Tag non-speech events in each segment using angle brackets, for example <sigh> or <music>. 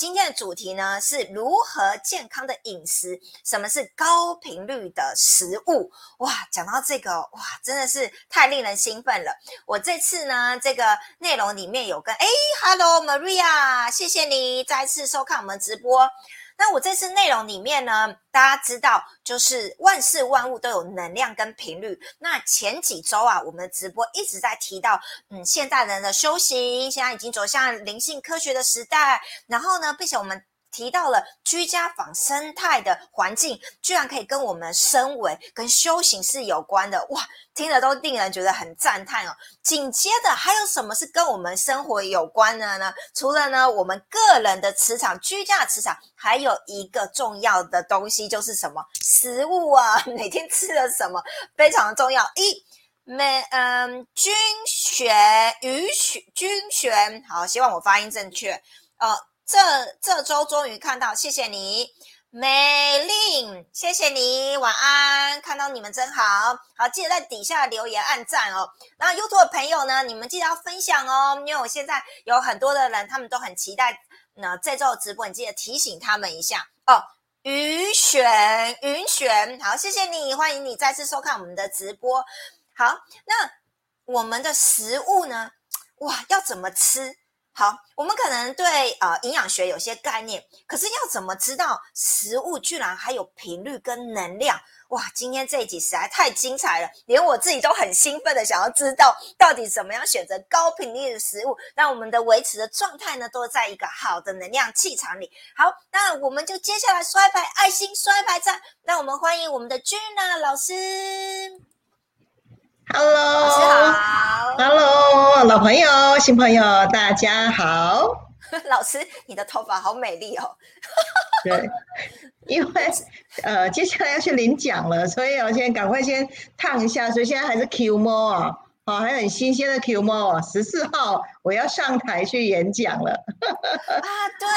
今天的主题呢是如何健康的饮食，什么是高频率的食物？哇，讲到这个哇，真的是太令人兴奋了。我这次呢，这个内容里面有跟哎，Hello Maria，谢谢你再次收看我们直播。那我这次内容里面呢，大家知道，就是万事万物都有能量跟频率。那前几周啊，我们的直播一直在提到，嗯，现代人的修行现在已经走向灵性科学的时代。然后呢，并且我们。提到了居家仿生态的环境，居然可以跟我们身为跟修行是有关的，哇，听了都令人觉得很赞叹哦。紧接着还有什么是跟我们生活有关的呢？除了呢，我们个人的磁场、居家的磁场，还有一个重要的东西就是什么？食物啊，<laughs> 每天吃的什么非常重要。一，每嗯，均选鱼选均选，好，希望我发音正确，呃。这这周终于看到，谢谢你，美丽，谢谢你，晚安，看到你们真好，好记得在底下留言按赞哦。然后 YouTube 的朋友呢，你们记得要分享哦，因为我现在有很多的人，他们都很期待那这周的直播，你记得提醒他们一下哦。云选云选，好，谢谢你，欢迎你再次收看我们的直播。好，那我们的食物呢？哇，要怎么吃？好，我们可能对呃营养学有些概念，可是要怎么知道食物居然还有频率跟能量？哇，今天这一集实在太精彩了，连我自己都很兴奋的想要知道，到底怎么样选择高频率的食物，让我们的维持的状态呢，都在一个好的能量气场里。好，那我们就接下来刷牌爱心刷牌赞，那我们欢迎我们的君娜老师。Hello，老师好。Hello，老朋友、新朋友，大家好。<laughs> 老师，你的头发好美丽哦。<laughs> 对，因为 <laughs> 呃，接下来要去领奖了，所以我先赶快先烫一下，所以现在还是 Q 摸啊。哦，还很新鲜的 Q 猫十四号我要上台去演讲了。啊，对，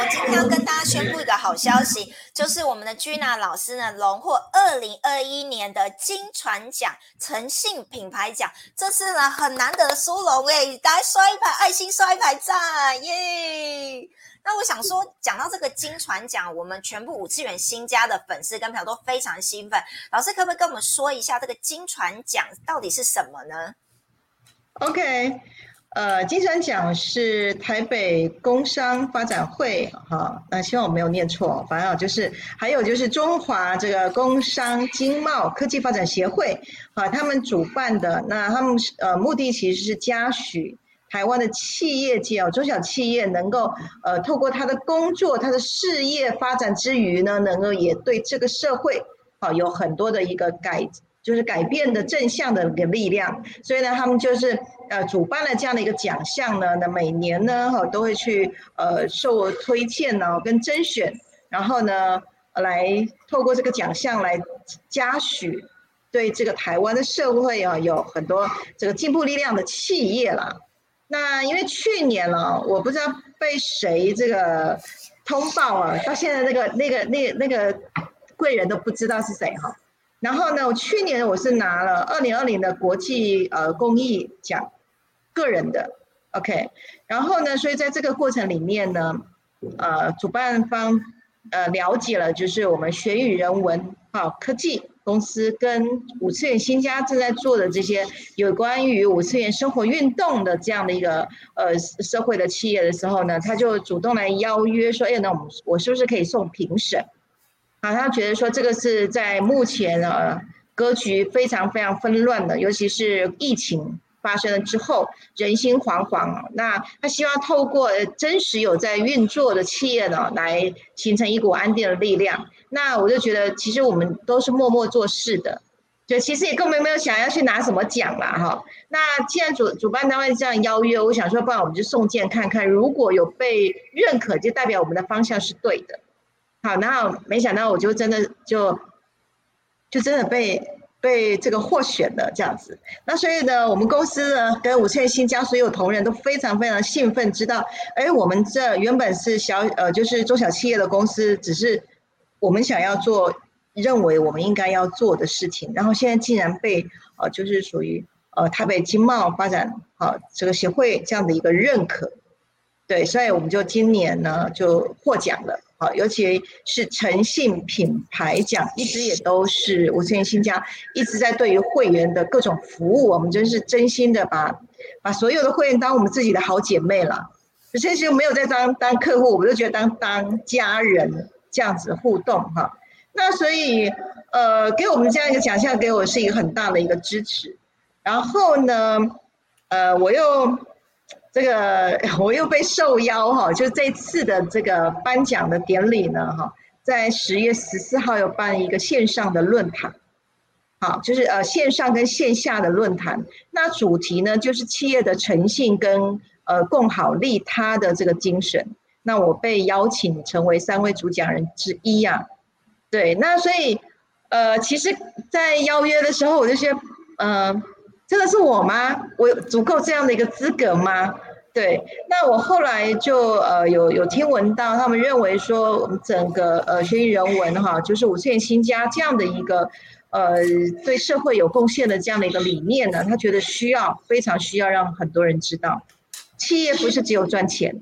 我今天要跟大家宣布一个好消息，就是我们的 Gina 老师呢，荣获二零二一年的金传奖诚信品牌奖，这是呢很难得的殊荣哎，大家刷一排爱心，刷一排赞，耶！那我想说，讲到这个金传奖，我们全部五次元新家的粉丝跟朋友都非常兴奋。老师可不可以跟我们说一下这个金传奖到底是什么呢？OK，呃，金传奖是台北工商发展会哈，那希望我没有念错，反正就是还有就是中华这个工商经贸科技发展协会啊，他们主办的，那他们呃目的其实是嘉许。台湾的企业界哦，中小企业能够呃，透过他的工作、他的事业发展之余呢，能够也对这个社会好有很多的一个改，就是改变的正向的一个力量。所以呢，他们就是呃，主办了这样的一个奖项呢，那每年呢哈都会去呃受推荐呢跟甄选，然后呢来透过这个奖项来嘉许对这个台湾的社会啊有很多这个进步力量的企业啦。那因为去年呢，我不知道被谁这个通报啊，到现在那个那个那那个贵人都不知道是谁哈。然后呢，我去年我是拿了二零二零的国际呃公益奖，个人的，OK。然后呢，所以在这个过程里面呢，呃，主办方呃了解了就是我们学语人文啊科技。公司跟五次元新家正在做的这些有关于五次元生活运动的这样的一个呃社会的企业的时候呢，他就主动来邀约说：“哎，那我们我是不是可以送评审？”啊，他觉得说这个是在目前呃格局非常非常纷乱的，尤其是疫情发生了之后，人心惶惶。那他希望透过真实有在运作的企业呢，来形成一股安定的力量。那我就觉得，其实我们都是默默做事的，就其实也根本没有想要去拿什么奖啦，哈。那既然主主办单位这样邀约，我想说，不然我们就送件看看，如果有被认可，就代表我们的方向是对的。好，然后没想到我就真的就就真的被被这个获选了这样子。那所以呢，我们公司呢跟五千新疆所有同仁都非常非常兴奋，知道，哎，我们这原本是小呃就是中小企业的公司，只是。我们想要做，认为我们应该要做的事情，然后现在竟然被呃，就是属于呃台北经贸发展啊这个协会这样的一个认可，对，所以我们就今年呢就获奖了。好，尤其是诚信品牌奖，一直也都是五千元新家一直在对于会员的各种服务，我们真是真心的把把所有的会员当我们自己的好姐妹了。其实没有在当当客户，我们都觉得当当家人这样子互动哈。那所以呃，给我们这样一个奖项，给我是一个很大的一个支持。然后呢，呃，我又。这个 <laughs> 我又被受邀哈，就这次的这个颁奖的典礼呢哈，在十月十四号有办一个线上的论坛，好，就是呃线上跟线下的论坛，那主题呢就是企业的诚信跟呃共好利他的这个精神，那我被邀请成为三位主讲人之一呀，对，那所以呃其实，在邀约的时候我就觉得，呃。真的是我吗？我有足够这样的一个资格吗？对，那我后来就呃有有听闻到，他们认为说整个呃学艺人文哈，就是五线新家这样的一个呃对社会有贡献的这样的一个理念呢，他觉得需要非常需要让很多人知道，企业不是只有赚钱，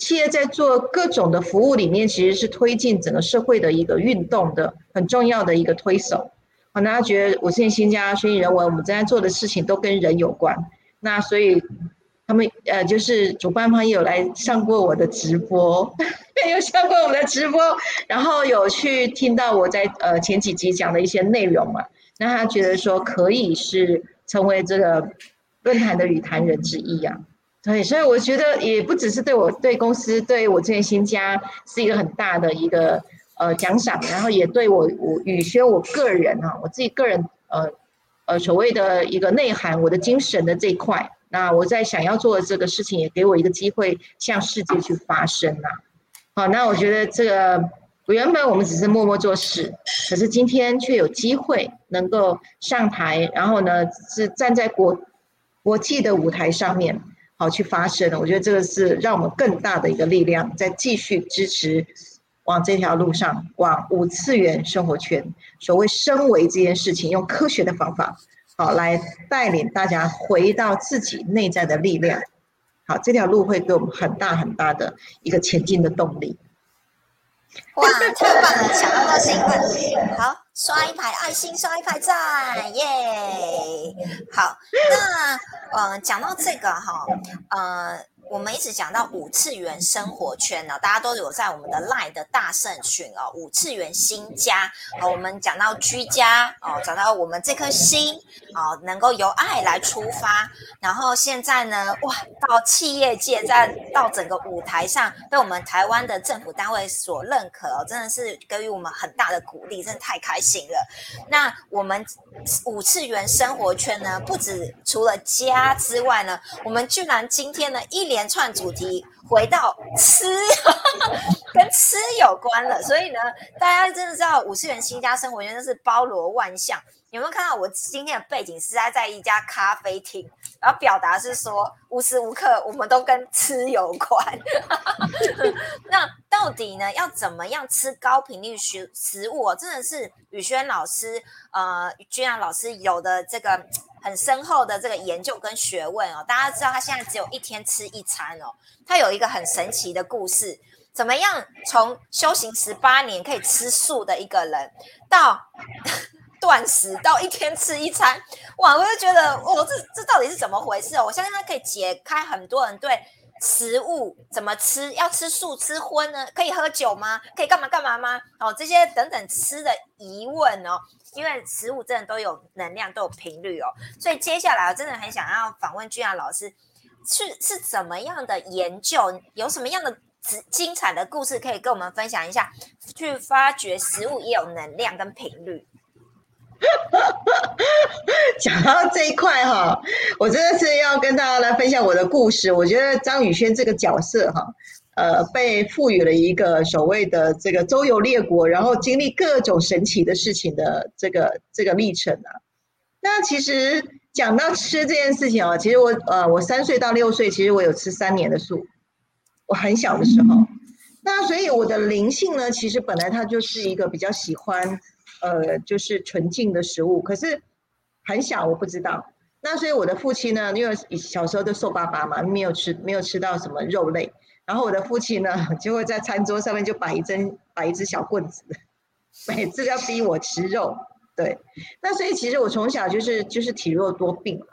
企业在做各种的服务里面，其实是推进整个社会的一个运动的很重要的一个推手。好，大家觉得我现在新加学习人文，我们正在做的事情都跟人有关。那所以他们呃，就是主办方也有来上过我的直播，<laughs> 有上过我们的直播，然后有去听到我在呃前几集讲的一些内容嘛。那他觉得说可以是成为这个论坛的语坛人之一啊。对，所以我觉得也不只是对我对公司对我这些新家是一个很大的一个。呃，奖赏，然后也对我我宇轩我个人哈，我自己个人呃呃所谓的一个内涵，我的精神的这一块，那我在想要做的这个事情，也给我一个机会向世界去发声呐。好，那我觉得这个原本我们只是默默做事，可是今天却有机会能够上台，然后呢是站在国国际的舞台上面，好去发声。我觉得这个是让我们更大的一个力量，在继续支持。往这条路上，往五次元生活圈，所谓升维这件事情，用科学的方法，好来带领大家回到自己内在的力量。好，这条路会给我们很大很大的一个前进的动力。哇，太棒了，想到兴奋。好，刷一排爱心，刷一排赞，耶！好，那呃，讲到这个哈，呃。我们一直讲到五次元生活圈呢，大家都有在我们的 LINE 的大圣群哦，五次元新家哦，我们讲到居家哦，讲到我们这颗心哦，能够由爱来出发，然后现在呢，哇，到企业界，在到整个舞台上，被我们台湾的政府单位所认可哦，真的是给予我们很大的鼓励，真的太开心了。那我们五次元生活圈呢，不止除了家之外呢，我们居然今天呢一连。连串主题回到吃，<laughs> 跟吃有关了，所以呢，大家真的知道五次元新家生活圈真是包罗万象。有没有看到我今天的背景是在在一家咖啡厅，然后表达是说无时无刻我们都跟吃有关。<laughs> 那到底呢，要怎么样吃高频率食食物？真的是宇轩老师，呃，居然老师有的这个。很深厚的这个研究跟学问哦，大家知道他现在只有一天吃一餐哦，他有一个很神奇的故事，怎么样从修行十八年可以吃素的一个人，到 <laughs> 断食到一天吃一餐，哇，我就觉得哦，这这到底是怎么回事哦？我相信他可以解开很多人对食物怎么吃，要吃素吃荤呢？可以喝酒吗？可以干嘛干嘛吗？哦，这些等等吃的疑问哦。因为食物真的都有能量，都有频率哦，所以接下来我真的很想要访问君雅老师，是是怎么样的研究，有什么样的精精彩的故事可以跟我们分享一下，去发掘食物也有能量跟频率。<laughs> 讲到这一块哈，我真的是要跟大家来分享我的故事。我觉得张宇轩这个角色哈。呃，被赋予了一个所谓的这个周游列国，然后经历各种神奇的事情的这个这个历程啊。那其实讲到吃这件事情啊，其实我呃，我三岁到六岁，其实我有吃三年的素。我很小的时候，那所以我的灵性呢，其实本来它就是一个比较喜欢呃，就是纯净的食物。可是很小，我不知道。那所以我的父亲呢，因为小时候都瘦巴巴嘛，没有吃没有吃到什么肉类。然后我的父亲呢就会在餐桌上面就摆一针摆一只小棍子，每次要逼我吃肉。对，那所以其实我从小就是就是体弱多病嘛，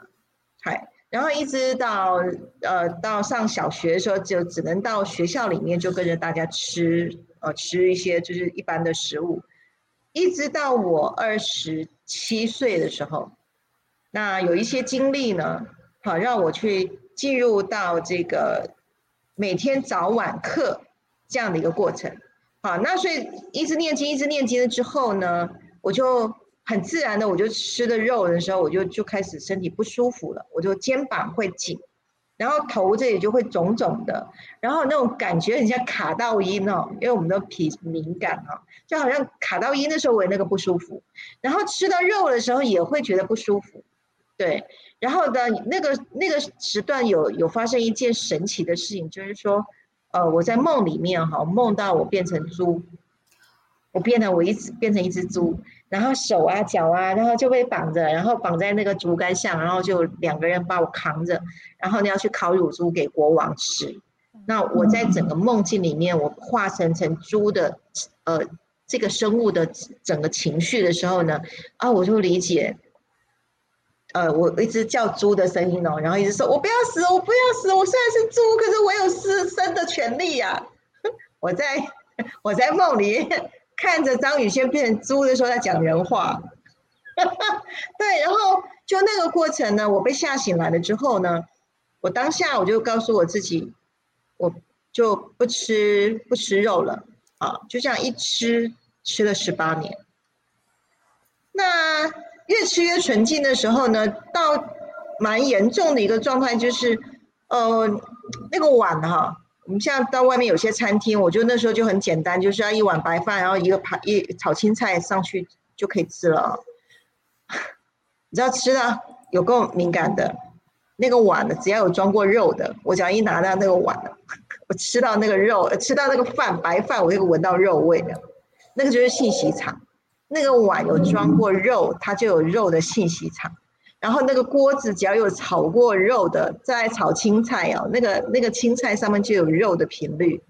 嗨，然后一直到呃到上小学的时候，就只能到学校里面就跟着大家吃呃吃一些就是一般的食物，一直到我二十七岁的时候，那有一些经历呢，好让我去进入到这个每天早晚课这样的一个过程，好，那所以一直念经一直念经了之后呢，我就。很自然的，我就吃的肉的时候，我就就开始身体不舒服了，我就肩膀会紧，然后头这里就会肿肿的，然后那种感觉很像卡到音哦，因为我们的脾敏感啊，就好像卡到音的时候我那个不舒服，然后吃到肉的时候也会觉得不舒服，对，然后呢，那个那个时段有有发生一件神奇的事情，就是说，呃，我在梦里面哈，梦到我变成猪，我变得我一直变成一只猪。然后手啊脚啊，然后就被绑着，然后绑在那个竹竿上，然后就两个人把我扛着，然后你要去烤乳猪给国王吃。那我在整个梦境里面，我化成成猪的呃这个生物的整个情绪的时候呢，啊，我就理解，呃，我一直叫猪的声音哦，然后一直说我不要死，我不要死，我虽然是猪，可是我有死生的权利呀。<laughs> 我在我在梦里。看着张宇轩变成猪的时候在讲人话，<laughs> 对，然后就那个过程呢，我被吓醒来了之后呢，我当下我就告诉我自己，我就不吃不吃肉了啊，就这样一吃吃了十八年。那越吃越纯净的时候呢，到蛮严重的一个状态就是，呃，那个碗哈。我们像到外面有些餐厅，我就那时候就很简单，就是要一碗白饭，然后一个盘一炒青菜上去就可以吃了。<laughs> 你知道吃的有够敏感的，那个碗呢，只要有装过肉的，我只要一拿到那个碗 <laughs> 我吃到那个肉，吃到那个饭白饭，我就闻到肉味的，那个就是信息场。那个碗有装过肉，它就有肉的信息场。然后那个锅子只要有炒过肉的，再炒青菜哦，那个那个青菜上面就有肉的频率。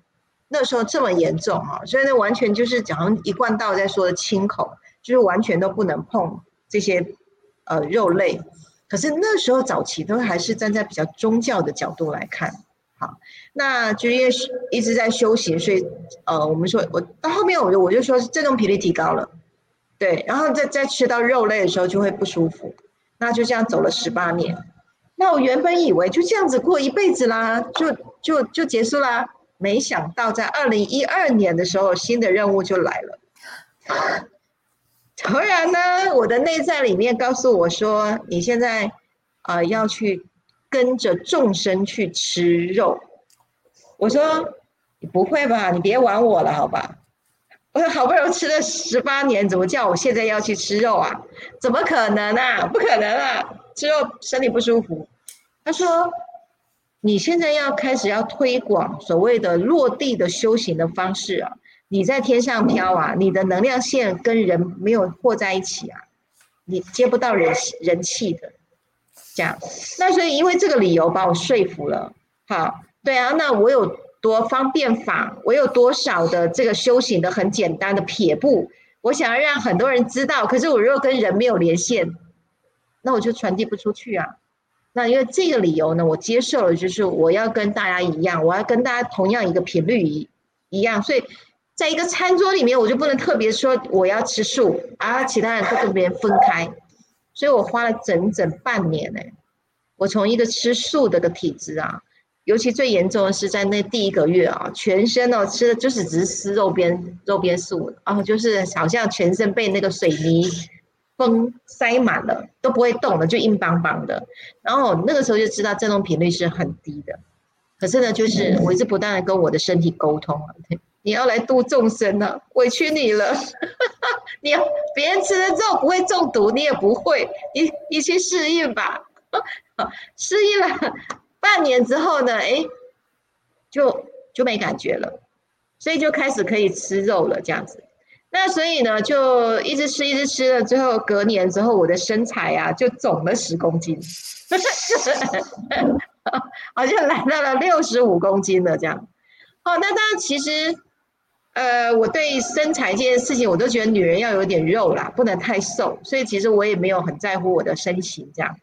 那时候这么严重啊，所以那完全就是讲一贯道在说的清口，就是完全都不能碰这些呃肉类。可是那时候早期都还是站在比较宗教的角度来看，好，那就因为一直在修行，所以呃，我们说我到后面我就我就说这种频率提高了，对，然后再再吃到肉类的时候就会不舒服。那就这样走了十八年，那我原本以为就这样子过一辈子啦，就就就结束啦。没想到在二零一二年的时候，新的任务就来了。突然呢，我的内在里面告诉我说：“你现在啊，要去跟着众生去吃肉。”我说：“不会吧？你别玩我了，好吧？”我好不容易吃了十八年，怎么叫我现在要去吃肉啊？怎么可能啊？不可能啊！吃肉身体不舒服。他说：“你现在要开始要推广所谓的落地的修行的方式啊！你在天上飘啊，你的能量线跟人没有和在一起啊，你接不到人人气的。这样，那所以因为这个理由把我说服了。好，对啊，那我有。多方便法，我有多少的这个修行的很简单的撇步，我想要让很多人知道。可是我如果跟人没有连线，那我就传递不出去啊。那因为这个理由呢，我接受了，就是我要跟大家一样，我要跟大家同样一个频率一一样。所以在一个餐桌里面，我就不能特别说我要吃素，啊，其他人都跟别人分开。所以我花了整整半年呢，我从一个吃素的个体质啊。尤其最严重的是在那第一个月啊，全身哦吃的就是只是吃肉边肉边素啊，就是好像全身被那个水泥封塞满了，都不会动了，就硬邦邦的。然后那个时候就知道振动频率是很低的。可是呢，就是我一直不断的跟我的身体沟通啊，你要来度众生呢，委屈你了。<laughs> 你要别人吃了之后不会中毒，你也不会，你你去适应吧。<laughs> 适应了。半年之后呢？哎，就就没感觉了，所以就开始可以吃肉了，这样子。那所以呢，就一直吃，一直吃了。最后隔年之后，我的身材啊，就肿了十公斤，好像来到了六十五公斤了这样。好，那当然其实，呃，我对身材这件事情，我都觉得女人要有点肉啦，不能太瘦，所以其实我也没有很在乎我的身形这样。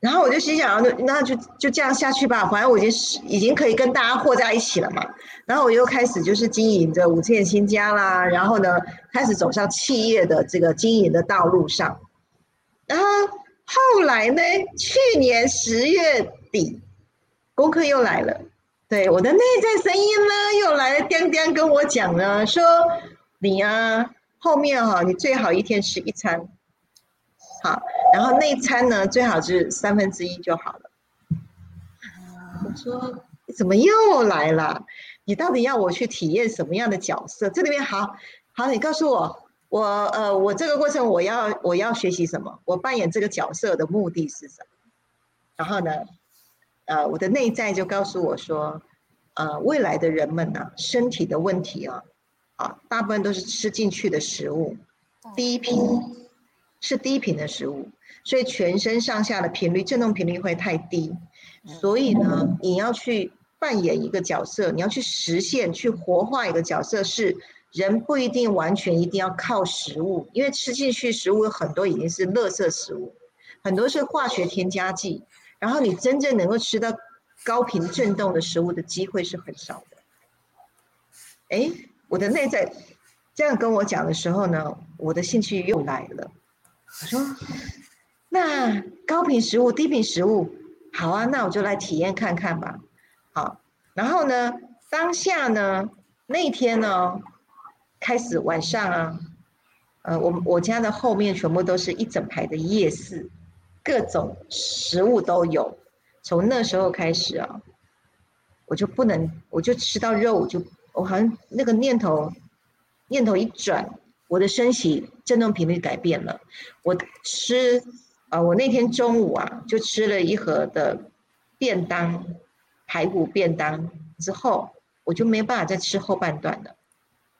然后我就心想，那那就就这样下去吧，反正我已经是已经可以跟大家和在一起了嘛。然后我又开始就是经营着五千新家啦，然后呢，开始走上企业的这个经营的道路上。然后后来呢，去年十月底，功课又来了，对我的内在声音呢又来了，颠颠跟我讲呢，说你啊，后面哈，你最好一天吃一餐。好，然后那一餐呢，最好是三分之一就好了。我说怎么又来了？你到底要我去体验什么样的角色？这里面好好，你告诉我，我呃，我这个过程我要我要学习什么？我扮演这个角色的目的是什么？然后呢，呃，我的内在就告诉我说，呃，未来的人们呢，身体的问题啊，啊，大部分都是吃进去的食物，低频。是低频的食物，所以全身上下的频率振动频率会太低，所以呢，你要去扮演一个角色，你要去实现、去活化一个角色，是人不一定完全一定要靠食物，因为吃进去食物有很多已经是垃圾食物，很多是化学添加剂，然后你真正能够吃到高频振动的食物的机会是很少的。哎，我的内在这样跟我讲的时候呢，我的兴趣又来了。我说：“那高频食物、低频食物，好啊，那我就来体验看看吧。好，然后呢，当下呢，那天呢，开始晚上啊，呃，我我家的后面全部都是一整排的夜市，各种食物都有。从那时候开始啊，我就不能，我就吃到肉，就我好像那个念头，念头一转。”我的身体振动频率改变了，我吃，啊，我那天中午啊就吃了一盒的便当，排骨便当之后，我就没办法再吃后半段了，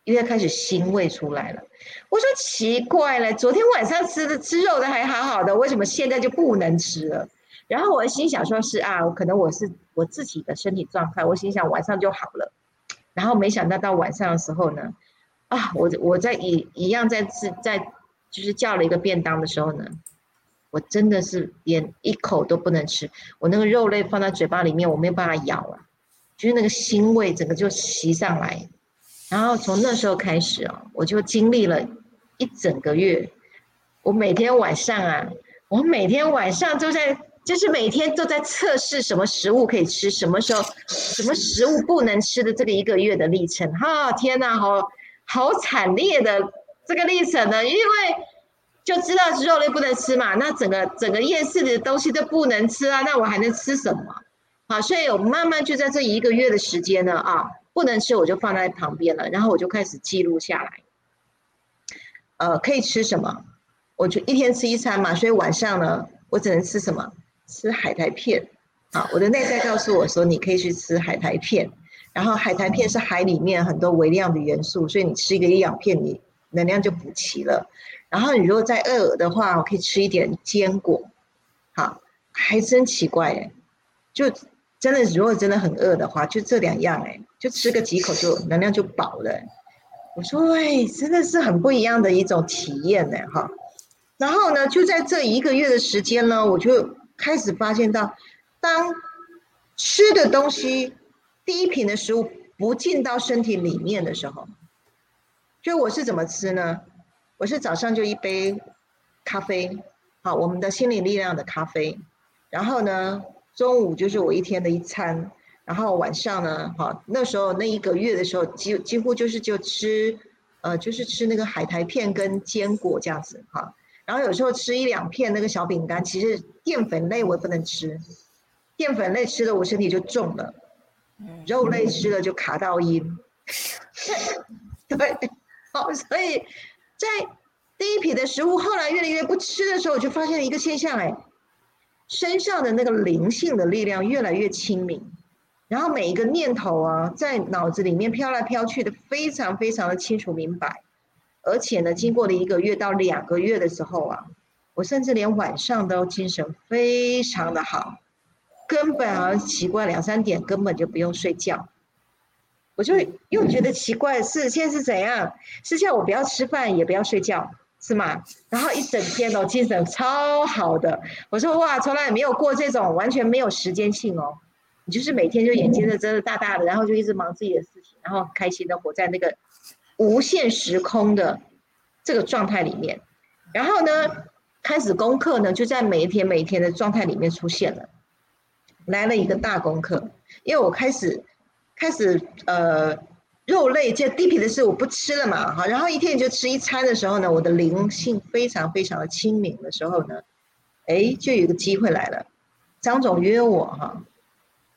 因为开始腥味出来了。我说奇怪了，昨天晚上吃的吃肉的还好好的，为什么现在就不能吃了？然后我心想说是啊，可能我是我自己的身体状态，我心想晚上就好了，然后没想到到晚上的时候呢。啊，我我在一一样在吃在就是叫了一个便当的时候呢，我真的是连一口都不能吃，我那个肉类放在嘴巴里面，我没有办法咬啊，就是那个腥味整个就袭上来，然后从那时候开始啊，我就经历了一整个月，我每天晚上啊，我每天晚上都在就是每天都在测试什么食物可以吃，什么时候什么食物不能吃的这个一个月的历程，哈，天哪，好。好惨烈的这个历程呢，因为就知道肉类不能吃嘛，那整个整个夜市的东西都不能吃啊，那我还能吃什么？好，所以我慢慢就在这一个月的时间呢，啊，不能吃我就放在旁边了，然后我就开始记录下来，呃，可以吃什么？我就一天吃一餐嘛，所以晚上呢，我只能吃什么？吃海苔片。啊，我的内在告诉我说，你可以去吃海苔片。然后海苔片是海里面很多微量的元素，所以你吃一个营养片，你能量就补齐了。然后你如果再饿的话，我可以吃一点坚果。好，还真奇怪哎，就真的如果真的很饿的话，就这两样哎，就吃个几口就能量就饱了。我说哎，真的是很不一样的一种体验呢哈。然后呢，就在这一个月的时间呢，我就开始发现到，当吃的东西。第一品的食物不进到身体里面的时候，就我是怎么吃呢？我是早上就一杯咖啡，好，我们的心理力量的咖啡。然后呢，中午就是我一天的一餐。然后晚上呢，好，那时候那一个月的时候，几几乎就是就吃，呃，就是吃那个海苔片跟坚果这样子，哈。然后有时候吃一两片那个小饼干，其实淀粉类我也不能吃，淀粉类吃了我身体就重了。肉类吃了就卡到音，<laughs> 对，好，所以在第一批的食物后来越来越不吃的时候，我就发现了一个现象，哎，身上的那个灵性的力量越来越清明，然后每一个念头啊，在脑子里面飘来飘去的，非常非常的清楚明白，而且呢，经过了一个月到两个月的时候啊，我甚至连晚上都精神非常的好。根本好像奇怪，两三点根本就不用睡觉。我就又觉得奇怪，是现在是怎样？是叫我不要吃饭，也不要睡觉，是吗？然后一整天哦，精神超好的。我说哇，从来没有过这种完全没有时间性哦。你就是每天就眼睛是睁得大大的，然后就一直忙自己的事情，然后开心的活在那个无限时空的这个状态里面。然后呢，开始功课呢，就在每一天每一天的状态里面出现了，来了一个大功课，因为我开始。开始呃，肉类这低频的事我不吃了嘛，哈，然后一天就吃一餐的时候呢，我的灵性非常非常的清明的时候呢，哎，就有个机会来了，张总约我哈，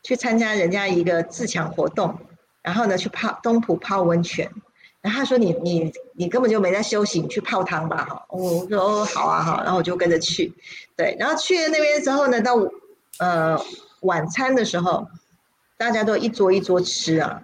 去参加人家一个自强活动，然后呢去泡东浦泡温泉，然后他说你你你根本就没在休息，你去泡汤吧哈，我说哦好啊好，然后我就跟着去，对，然后去了那边之后呢，到呃晚餐的时候。大家都一桌一桌吃啊，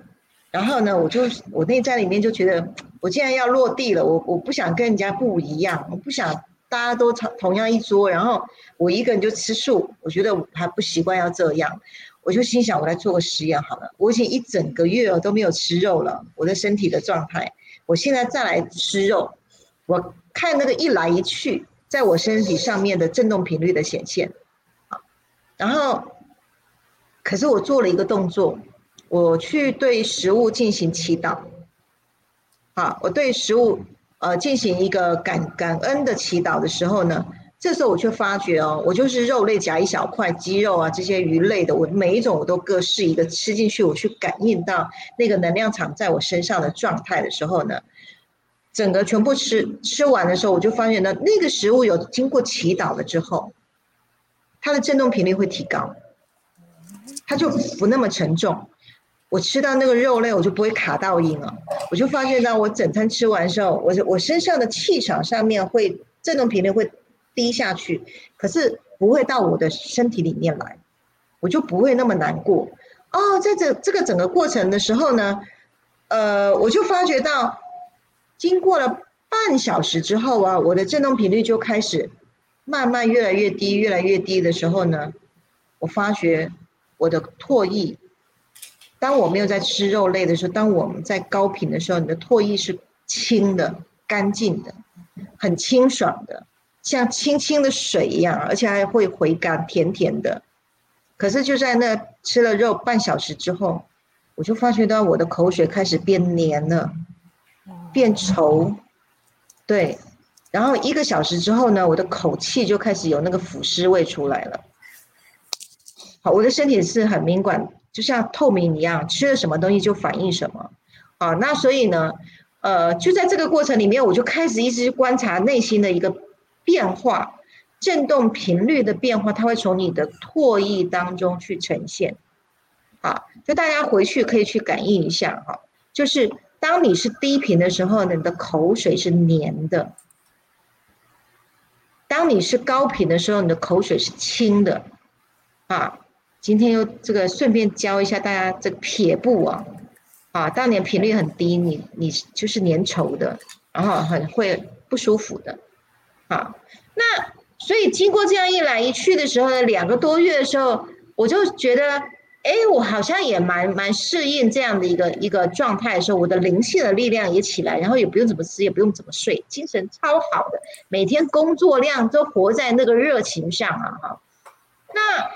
然后呢，我就我内在里面就觉得，我既然要落地了，我我不想跟人家不一样，我不想大家都同同样一桌，然后我一个人就吃素，我觉得我还不习惯要这样，我就心想，我来做个实验好了。我已经一整个月都没有吃肉了，我的身体的状态，我现在再来吃肉，我看那个一来一去，在我身体上面的振动频率的显现，啊，然后。可是我做了一个动作，我去对食物进行祈祷，啊，我对食物呃进行一个感感恩的祈祷的时候呢，这时候我却发觉哦，我就是肉类夹一小块鸡肉啊，这些鱼类的，我每一种我都各试一个吃进去，我去感应到那个能量场在我身上的状态的时候呢，整个全部吃吃完的时候，我就发现呢，那个食物有经过祈祷了之后，它的振动频率会提高。它就不那么沉重，我吃到那个肉类，我就不会卡到音了。我就发现到我整餐吃完之后，我我身上的气场上面会振动频率会低下去，可是不会到我的身体里面来，我就不会那么难过。哦，在这这个整个过程的时候呢，呃，我就发觉到，经过了半小时之后啊，我的振动频率就开始慢慢越来越低，越来越低的时候呢，我发觉。我的唾液，当我没有在吃肉类的时候，当我们在高频的时候，你的唾液是清的、干净的，很清爽的，像清清的水一样，而且还会回甘，甜甜的。可是就在那吃了肉半小时之后，我就发觉到我的口水开始变黏了，变稠，对。然后一个小时之后呢，我的口气就开始有那个腐尸味出来了。我的身体是很敏感，就像透明一样，吃了什么东西就反应什么。啊，那所以呢，呃，就在这个过程里面，我就开始一直观察内心的一个变化，振动频率的变化，它会从你的唾液当中去呈现。啊，就大家回去可以去感应一下哈，就是当你是低频的时候，你的口水是黏的；当你是高频的时候，你的口水是清的。啊。今天又这个顺便教一下大家这个撇步啊，啊，当年频率很低，你你就是粘稠的，然后很会不舒服的，啊，那所以经过这样一来一去的时候呢，两个多月的时候，我就觉得，哎，我好像也蛮蛮适应这样的一个一个状态的时候，我的灵性的力量也起来，然后也不用怎么吃，也不用怎么睡，精神超好的，每天工作量都活在那个热情上啊，哈，那。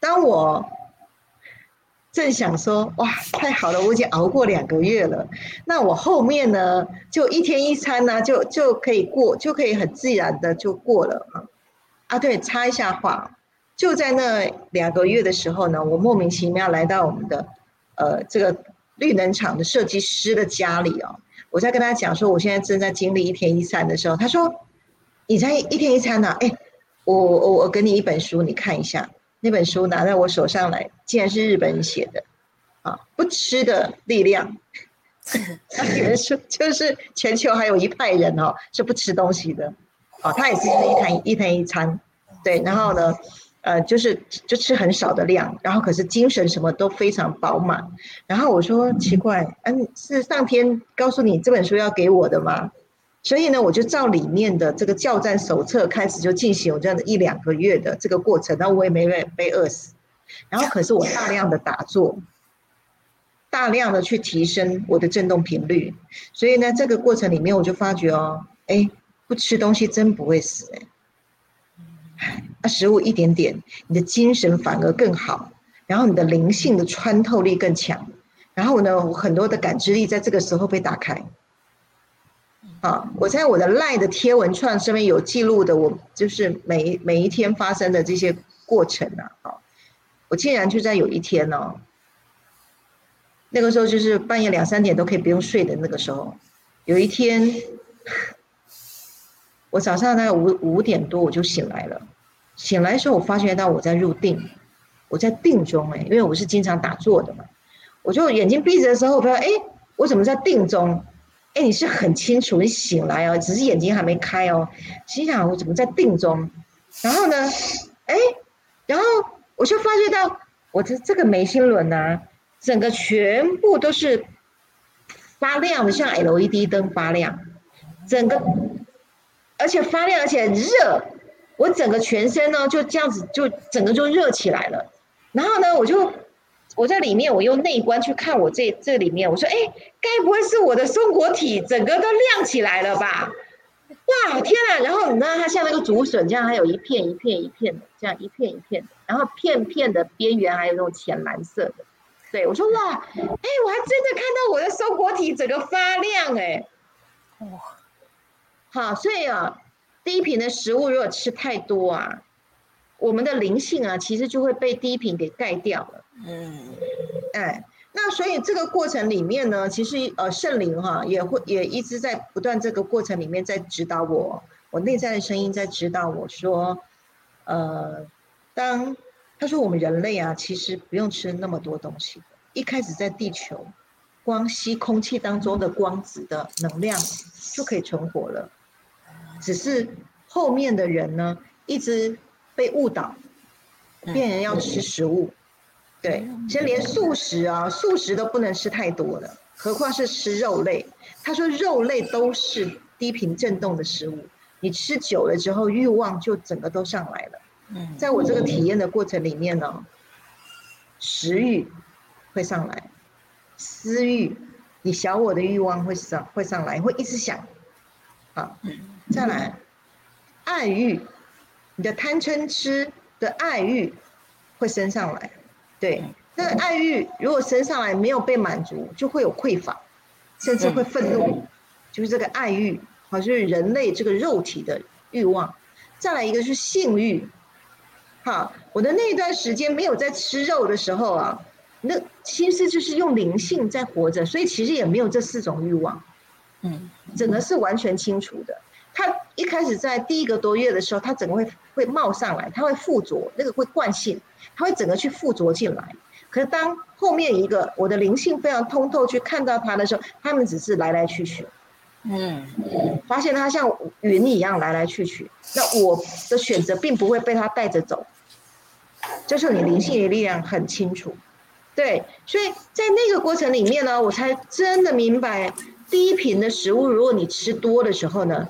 当我正想说哇，太好了，我已经熬过两个月了，那我后面呢，就一天一餐呢，就就可以过，就可以很自然的就过了啊。啊，对，插一下话，就在那两个月的时候呢，我莫名其妙来到我们的呃这个绿能厂的设计师的家里哦，我在跟他讲说，我现在正在经历一天一餐的时候，他说你在一天一餐呢？哎，我我我给你一本书，你看一下。那本书拿在我手上来，竟然是日本人写的，啊，不吃的力量。<laughs> 他里面说，就是全球还有一派人哦，是不吃东西的，哦，他也是一餐一天一餐，对，然后呢，呃，就是就吃很少的量，然后可是精神什么都非常饱满。然后我说奇怪，嗯，是上天告诉你这本书要给我的吗？所以呢，我就照里面的这个教战手册开始就进行我这样的一两个月的这个过程，然后我也没被被饿死。然后可是我大量的打坐，大量的去提升我的振动频率，所以呢，这个过程里面我就发觉哦，哎，不吃东西真不会死哎，那食物一点点，你的精神反而更好，然后你的灵性的穿透力更强，然后呢，我很多的感知力在这个时候被打开。啊，我在我的赖的贴文串上面有记录的，我就是每每一天发生的这些过程啊，啊，我竟然就在有一天呢，那个时候就是半夜两三点都可以不用睡的那个时候，有一天，我早上大概五五点多我就醒来了，醒来的时候我发觉到我在入定，我在定中哎，因为我是经常打坐的嘛，我就眼睛闭着的时候，我发现哎，我怎么在定中？哎，你是很清楚，你醒来哦，只是眼睛还没开哦。心想我怎么在定中？然后呢，哎，然后我就发觉到我的这个眉心轮啊，整个全部都是发亮的，像 LED 灯发亮，整个而且发亮，而且热。我整个全身呢就这样子，就整个就热起来了。然后呢，我就。我在里面，我用内观去看我这这里面，我说，哎，该不会是我的松果体整个都亮起来了吧？哇，天啊！然后你知道它像那个竹笋这样，还有一片一片一片的，这样一片一片的，然后片片的边缘还有那种浅蓝色的。对我说，哇，哎，我还真的看到我的松果体整个发亮，哎，哇，好，所以啊，低频的食物如果吃太多啊，我们的灵性啊，其实就会被低频给盖掉了。嗯，哎，那所以这个过程里面呢，其实呃，圣灵哈也会也一直在不断这个过程里面在指导我，我内在的声音在指导我说，呃，当他说我们人类啊，其实不用吃那么多东西，一开始在地球，光吸空气当中的光子的能量就可以存活了，只是后面的人呢，一直被误导，变人要吃食物。对，其实连素食啊，素食都不能吃太多了，何况是吃肉类。他说肉类都是低频振动的食物，你吃久了之后，欲望就整个都上来了。嗯，在我这个体验的过程里面呢，食欲会上来，私欲，你小我的欲望会上会上来，会一直想。好，再来，爱欲，你的贪嗔痴的爱欲会升上来。对，那爱欲如果升上来没有被满足，就会有匮乏，甚至会愤怒，就是这个爱欲，好，就是人类这个肉体的欲望。再来一个是性欲，好，我的那一段时间没有在吃肉的时候啊，那其实就是用灵性在活着，所以其实也没有这四种欲望，嗯，整个是完全清楚的。他一开始在第一个多月的时候，它整个会会冒上来，它会附着，那个会惯性。它会整个去附着进来，可是当后面一个我的灵性非常通透去看到它的时候，他们只是来来去去，嗯，发现它像云一样来来去去，那我的选择并不会被它带着走，就是你灵性的力量很清楚，对，所以在那个过程里面呢，我才真的明白，低频的食物如果你吃多的时候呢，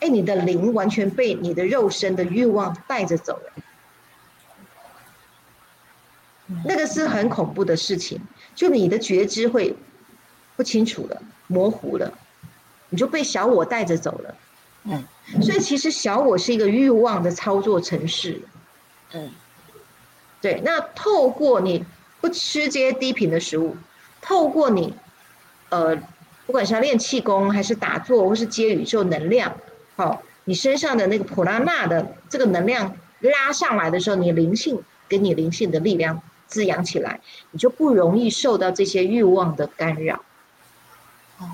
哎，你的灵完全被你的肉身的欲望带着走了。那个是很恐怖的事情，就你的觉知会不清楚了，模糊了，你就被小我带着走了。嗯，所以其实小我是一个欲望的操作程式。嗯，对。那透过你不吃这些低频的食物，透过你呃，不管是要练气功，还是打坐，或是接宇宙能量，好，你身上的那个普拉纳的这个能量拉上来的时候，你灵性给你灵性的力量。滋养起来，你就不容易受到这些欲望的干扰。哦，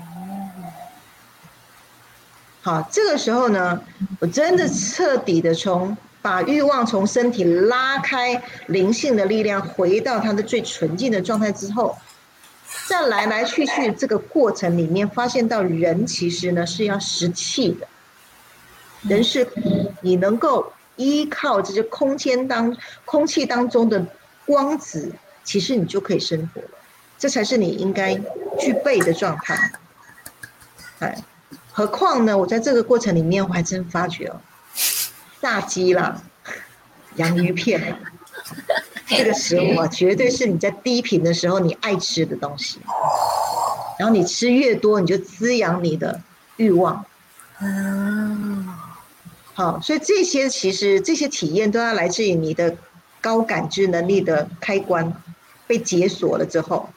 好，这个时候呢，我真的彻底的从把欲望从身体拉开，灵性的力量回到它的最纯净的状态之后，在来来去去这个过程里面，发现到人其实呢是要食气的，人是你能够依靠这些空间当空气当中的。光子，其实你就可以生活了，这才是你应该具备的状态。哎，何况呢，我在这个过程里面，我还真发觉哦，炸鸡啦、洋芋片，这个食物啊，绝对是你在低频的时候你爱吃的东西。然后你吃越多，你就滋养你的欲望。嗯，好，所以这些其实这些体验都要来自于你的高感知能力的开关被解锁了之后，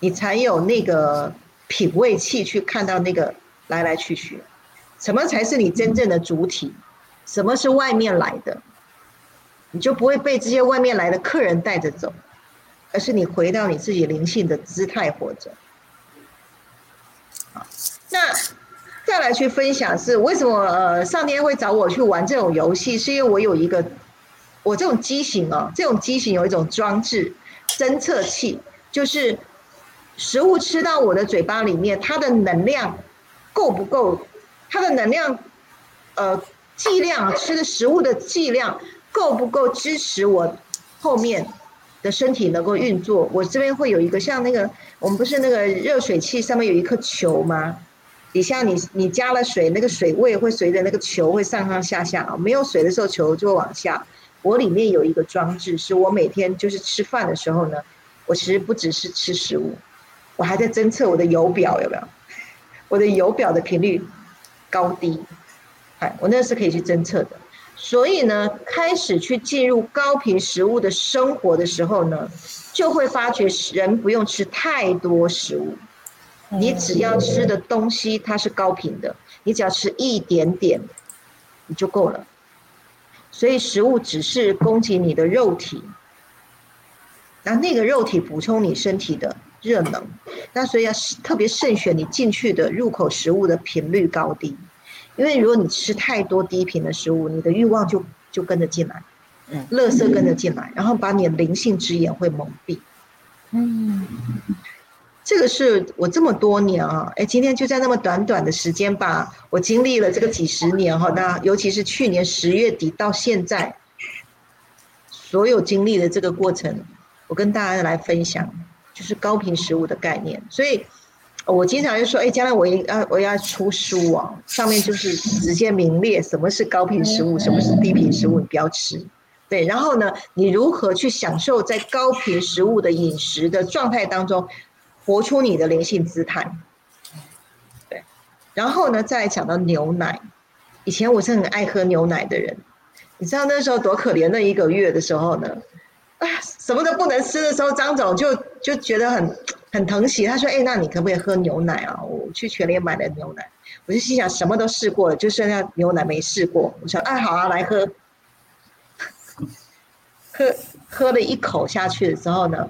你才有那个品味器去看到那个来来去去，什么才是你真正的主体，什么是外面来的，你就不会被这些外面来的客人带着走，而是你回到你自己灵性的姿态活着。好那再来去分享是为什么？呃，上天会找我去玩这种游戏，是因为我有一个我这种机型哦，这种机型有一种装置侦测器，就是食物吃到我的嘴巴里面，它的能量够不够？它的能量呃剂量，吃的食物的剂量够不够支持我后面的身体能够运作？我这边会有一个像那个我们不是那个热水器上面有一颗球吗？底下你你加了水，那个水位会随着那个球会上上下下啊。没有水的时候，球就会往下。我里面有一个装置，是我每天就是吃饭的时候呢，我其实不只是吃食物，我还在侦测我的油表有没有，<laughs> 我的油表的频率高低，哎，我那是可以去侦测的。所以呢，开始去进入高频食物的生活的时候呢，就会发觉人不用吃太多食物。你只要吃的东西它是高频的，你只要吃一点点，你就够了。所以食物只是供给你的肉体，那那个肉体补充你身体的热能。那所以要特别慎选你进去的入口食物的频率高低，因为如果你吃太多低频的食物，你的欲望就就跟着进来，嗯，乐色跟着进来，然后把你的灵性之眼会蒙蔽，嗯。这个是我这么多年啊，哎，今天就在那么短短的时间吧，我经历了这个几十年哈，那尤其是去年十月底到现在，所有经历的这个过程，我跟大家来分享，就是高频食物的概念。所以，我经常就说，哎，将来我要我要出书啊，上面就是直接明列什么是高频食物，什么是低频食物，你不要吃。对，然后呢，你如何去享受在高频食物的饮食的状态当中？活出你的灵性姿态，对，然后呢，再讲到牛奶。以前我是很爱喝牛奶的人，你知道那时候多可怜？那一个月的时候呢，啊，什么都不能吃的时候，张总就就觉得很很疼惜。他说：“哎，那你可不可以喝牛奶啊？”我去全联买了牛奶，我就心想什么都试过了，就剩下牛奶没试过。我说：“哎，好啊，来喝。”喝喝了一口下去的时候呢？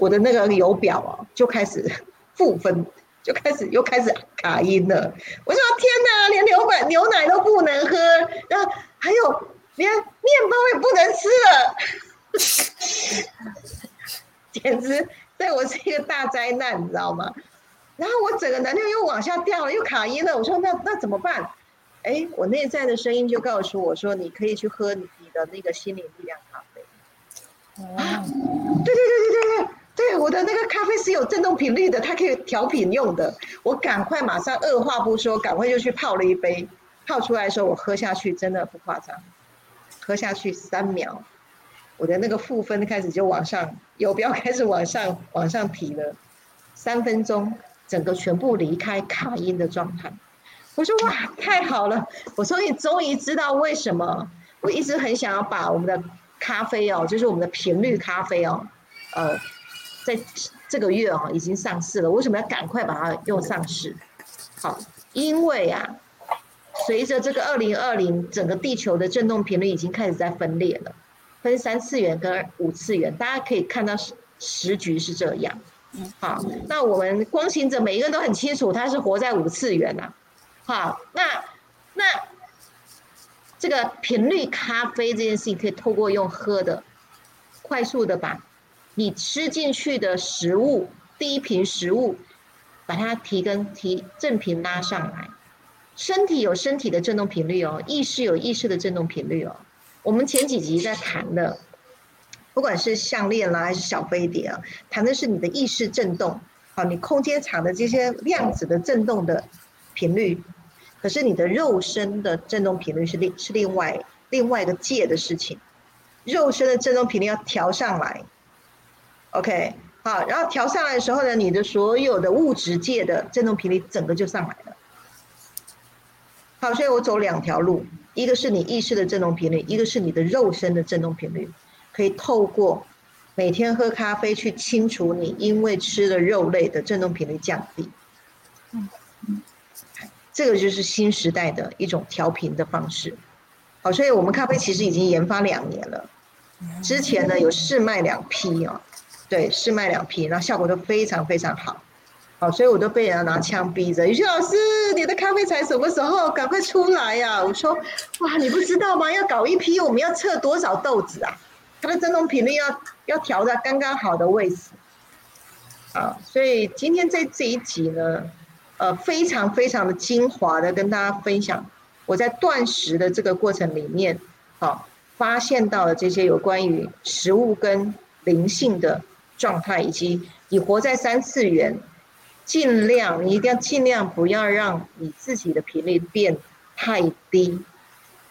我的那个油表啊，就开始负分，就开始又开始卡音了。我说天哪，连牛奶牛奶都不能喝，然后还有连面包也不能吃了，<laughs> 简直对我是一个大灾难，你知道吗？然后我整个能量又往下掉了，又卡音了。我说那那怎么办？哎，我内在的声音就告诉我说，你可以去喝你的那个心灵力量咖啡。啊，对对对对对对。我的那个咖啡是有振动频率的，它可以调频用的。我赶快马上二话不说，赶快就去泡了一杯。泡出来的时候，我喝下去真的不夸张，喝下去三秒，我的那个负分开始就往上，油标开始往上往上提了。三分钟，整个全部离开卡音的状态。我说哇，太好了！我说你终于知道为什么我一直很想要把我们的咖啡哦，就是我们的频率咖啡哦，呃。在这个月哦，已经上市了。为什么要赶快把它用上市？好，因为啊，随着这个二零二零，整个地球的振动频率已经开始在分裂了，分三次元跟五次元。大家可以看到时时局是这样。好，那我们光行者每一个人都很清楚，他是活在五次元呐。好，那那这个频率咖啡这件事情，可以透过用喝的，快速的把。你吃进去的食物，低频食物，把它提跟提正频拉上来。身体有身体的振动频率哦，意识有意识的振动频率哦。我们前几集在谈的，不管是项链啦还是小飞碟啊，谈的是你的意识振动。好，你空间场的这些量子的振动的频率，可是你的肉身的振动频率是另是另外另外一个界的事情，肉身的振动频率要调上来，OK，好，然后调上来的时候呢，你的所有的物质界的振动频率整个就上来了。好，所以我走两条路，一个是你意识的振动频率，一个是你的肉身的振动频率，可以透过每天喝咖啡去清除你因为吃了肉类的振动频率降低。嗯嗯，这个就是新时代的一种调频的方式。好，所以我们咖啡其实已经研发两年了，之前呢有试卖两批哦，对，试卖两批，然后效果都非常非常好。好，所以我都被人拿枪逼着。宇轩老师，你的咖啡才什么时候？赶快出来呀！我说，哇，你不知道吗？要搞一批，我们要测多少豆子啊？它的振动频率要要调在刚刚好的位置。啊，所以今天这这一集呢，呃，非常非常的精华的跟大家分享，我在断食的这个过程里面，好，发现到了这些有关于食物跟灵性的状态，以及你活在三次元。尽量，你一定要尽量不要让你自己的频率变太低，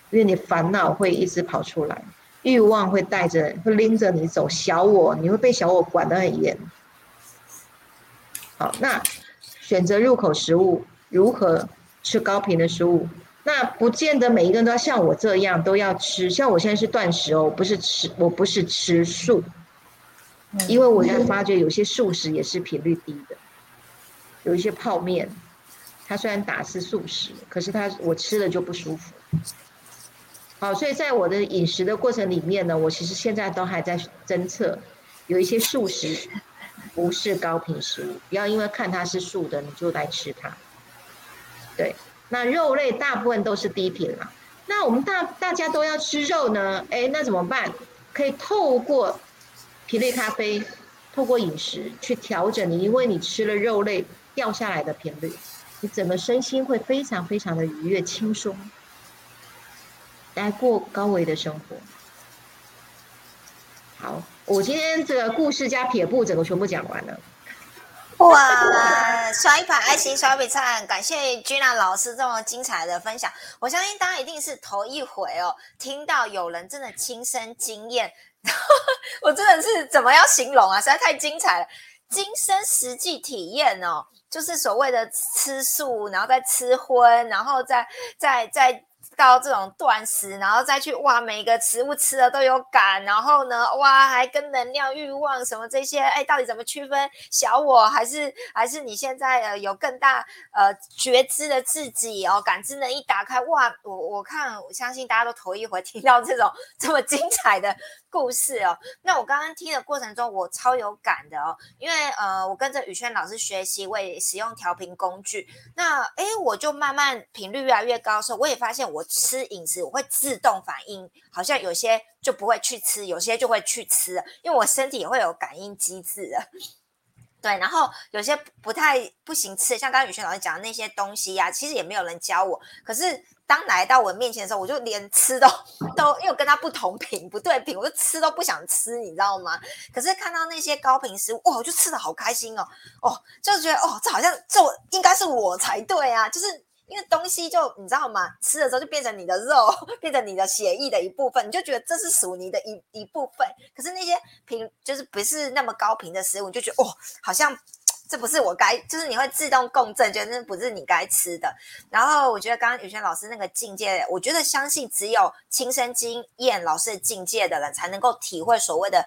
因为你烦恼会一直跑出来，欲望会带着，会拎着你走，小我，你会被小我管得很严。好，那选择入口食物，如何吃高频的食物？那不见得每一个人都要像我这样都要吃，像我现在是断食哦，不是吃，我不是吃素，因为我在发觉有些素食也是频率低的。有一些泡面，它虽然打是素食，可是它我吃了就不舒服。好，所以在我的饮食的过程里面呢，我其实现在都还在侦测，有一些素食不是高频食物，不要因为看它是素的你就来吃它。对，那肉类大部分都是低频了。那我们大大家都要吃肉呢，哎，那怎么办？可以透过皮类咖啡，透过饮食去调整你，因为你吃了肉类。掉下来的频率，你整个身心会非常非常的愉悦轻松，来过高维的生活。好，我今天这个故事加撇步，整个全部讲完了。哇，刷一排爱心，刷比赞，感谢君娜老师这么精彩的分享。我相信大家一定是头一回哦，听到有人真的亲身经验，我真的是怎么样形容啊？实在太精彩了，亲身实际体验哦。就是所谓的吃素，然后再吃荤，然后再再再到这种断食，然后再去哇，每个食物吃了都有感，然后呢，哇，还跟能量、欲望什么这些，哎，到底怎么区分小我还是还是你现在呃有更大呃觉知的自己哦，感知能一打开，哇，我我看我相信大家都头一回听到这种 <laughs> 这么精彩的。故事哦，那我刚刚听的过程中，我超有感的哦，因为呃，我跟着宇轩老师学习，我也使用调频工具，那诶，我就慢慢频率越来越高的时候，我也发现我吃饮食我会自动反应，好像有些就不会去吃，有些就会去吃，因为我身体也会有感应机制的。对，然后有些不太不行吃，像刚刚宇轩老师讲的那些东西呀，其实也没有人教我。可是当来到我面前的时候，我就连吃都都，因为我跟他不同频不对频，我就吃都不想吃，你知道吗？可是看到那些高频食物，哇，我就吃的好开心哦，哦，就觉得哦，这好像这应该是我才对啊，就是。因为东西就你知道吗？吃的时候就变成你的肉，<laughs> 变成你的血液的一部分，你就觉得这是属你的一一部分。可是那些频就是不是那么高频的食物，你就觉得哦，好像这不是我该，就是你会自动共振，觉得那不是你该吃的。然后我觉得刚刚宇轩老师那个境界，我觉得相信只有亲身经验老师的境界的人，才能够体会所谓的。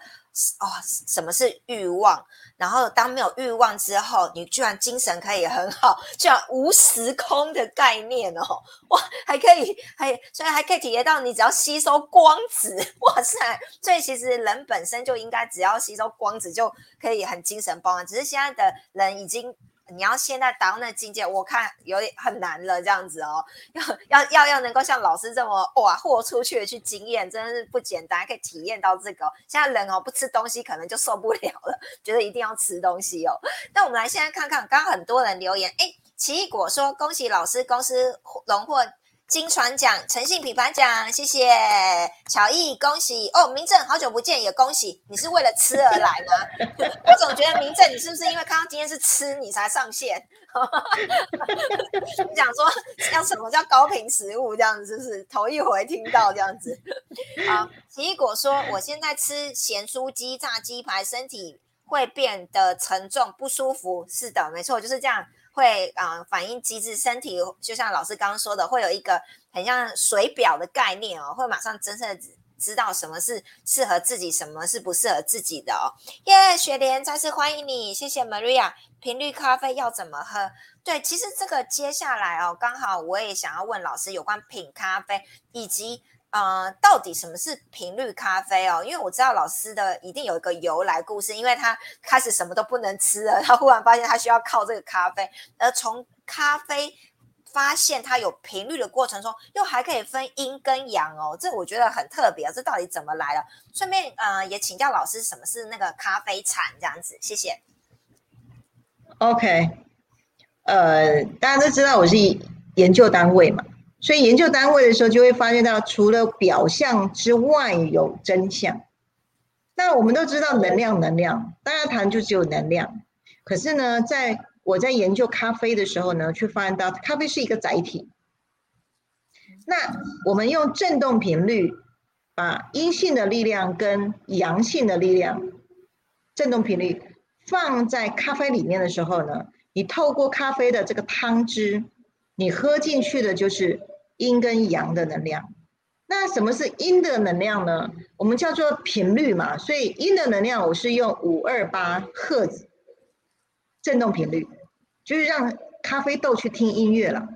哦，什么是欲望？然后当没有欲望之后，你居然精神可以很好，居然无时空的概念哦，哇，还可以，还所以还可以体验到你只要吸收光子，哇塞！所以其实人本身就应该只要吸收光子就可以很精神饱满，只是现在的人已经。你要现在达到那境界，我看有点很难了，这样子哦，<laughs> 要要要要能够像老师这么哇豁出去去经验，真的是不简单，可以体验到这个。现在人哦不吃东西可能就受不了了，觉得一定要吃东西哦。那我们来现在看看，刚刚很多人留言，哎，奇异果说恭喜老师公司荣获金传奖、诚信品牌奖，谢谢乔毅，恭喜哦！明正好久不见，也恭喜你是为了吃而来吗？<laughs> 我总觉得明正你是不是因为看到今天是吃你才上线？<laughs> 你讲说要什么叫高频食物这样子，是不是头一回听到这样子？好，奇异果说我现在吃咸酥鸡、炸鸡排，身体会变得沉重不舒服。是的，没错，就是这样。会啊，反应机制，身体就像老师刚刚说的，会有一个很像水表的概念哦，会马上真正的知道什么是适合自己，什么是不适合自己的哦。耶，雪莲再次欢迎你，谢谢 Maria。频率咖啡要怎么喝？对，其实这个接下来哦，刚好我也想要问老师有关品咖啡以及。呃，到底什么是频率咖啡哦？因为我知道老师的一定有一个由来故事，因为他开始什么都不能吃了，他忽然发现他需要靠这个咖啡，而从咖啡发现它有频率的过程中，又还可以分阴跟阳哦，这我觉得很特别啊！这到底怎么来的？顺便呃，也请教老师什么是那个咖啡产这样子，谢谢。OK，呃，大家都知道我是研究单位嘛。所以研究单位的时候，就会发现到除了表象之外有真相。那我们都知道能量，能量，大家谈就只有能量。可是呢，在我在研究咖啡的时候呢，却发现到咖啡是一个载体。那我们用振动频率，把阴性的力量跟阳性的力量，振动频率放在咖啡里面的时候呢，你透过咖啡的这个汤汁，你喝进去的就是。阴跟阳的能量，那什么是阴的能量呢？我们叫做频率嘛，所以阴的能量我是用五二八赫兹振动频率，就是让咖啡豆去听音乐了。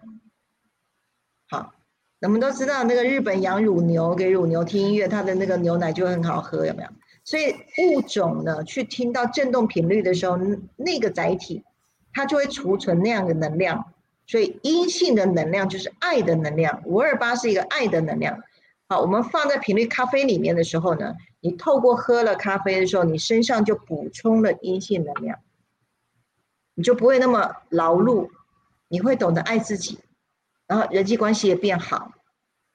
好，我们都知道那个日本养乳牛，给乳牛听音乐，它的那个牛奶就很好喝，有没有？所以物种呢，去听到振动频率的时候，那个载体它就会储存那样的能量。所以阴性的能量就是爱的能量，五二八是一个爱的能量。好，我们放在频率咖啡里面的时候呢，你透过喝了咖啡的时候，你身上就补充了阴性能量，你就不会那么劳碌，你会懂得爱自己，然后人际关系也变好，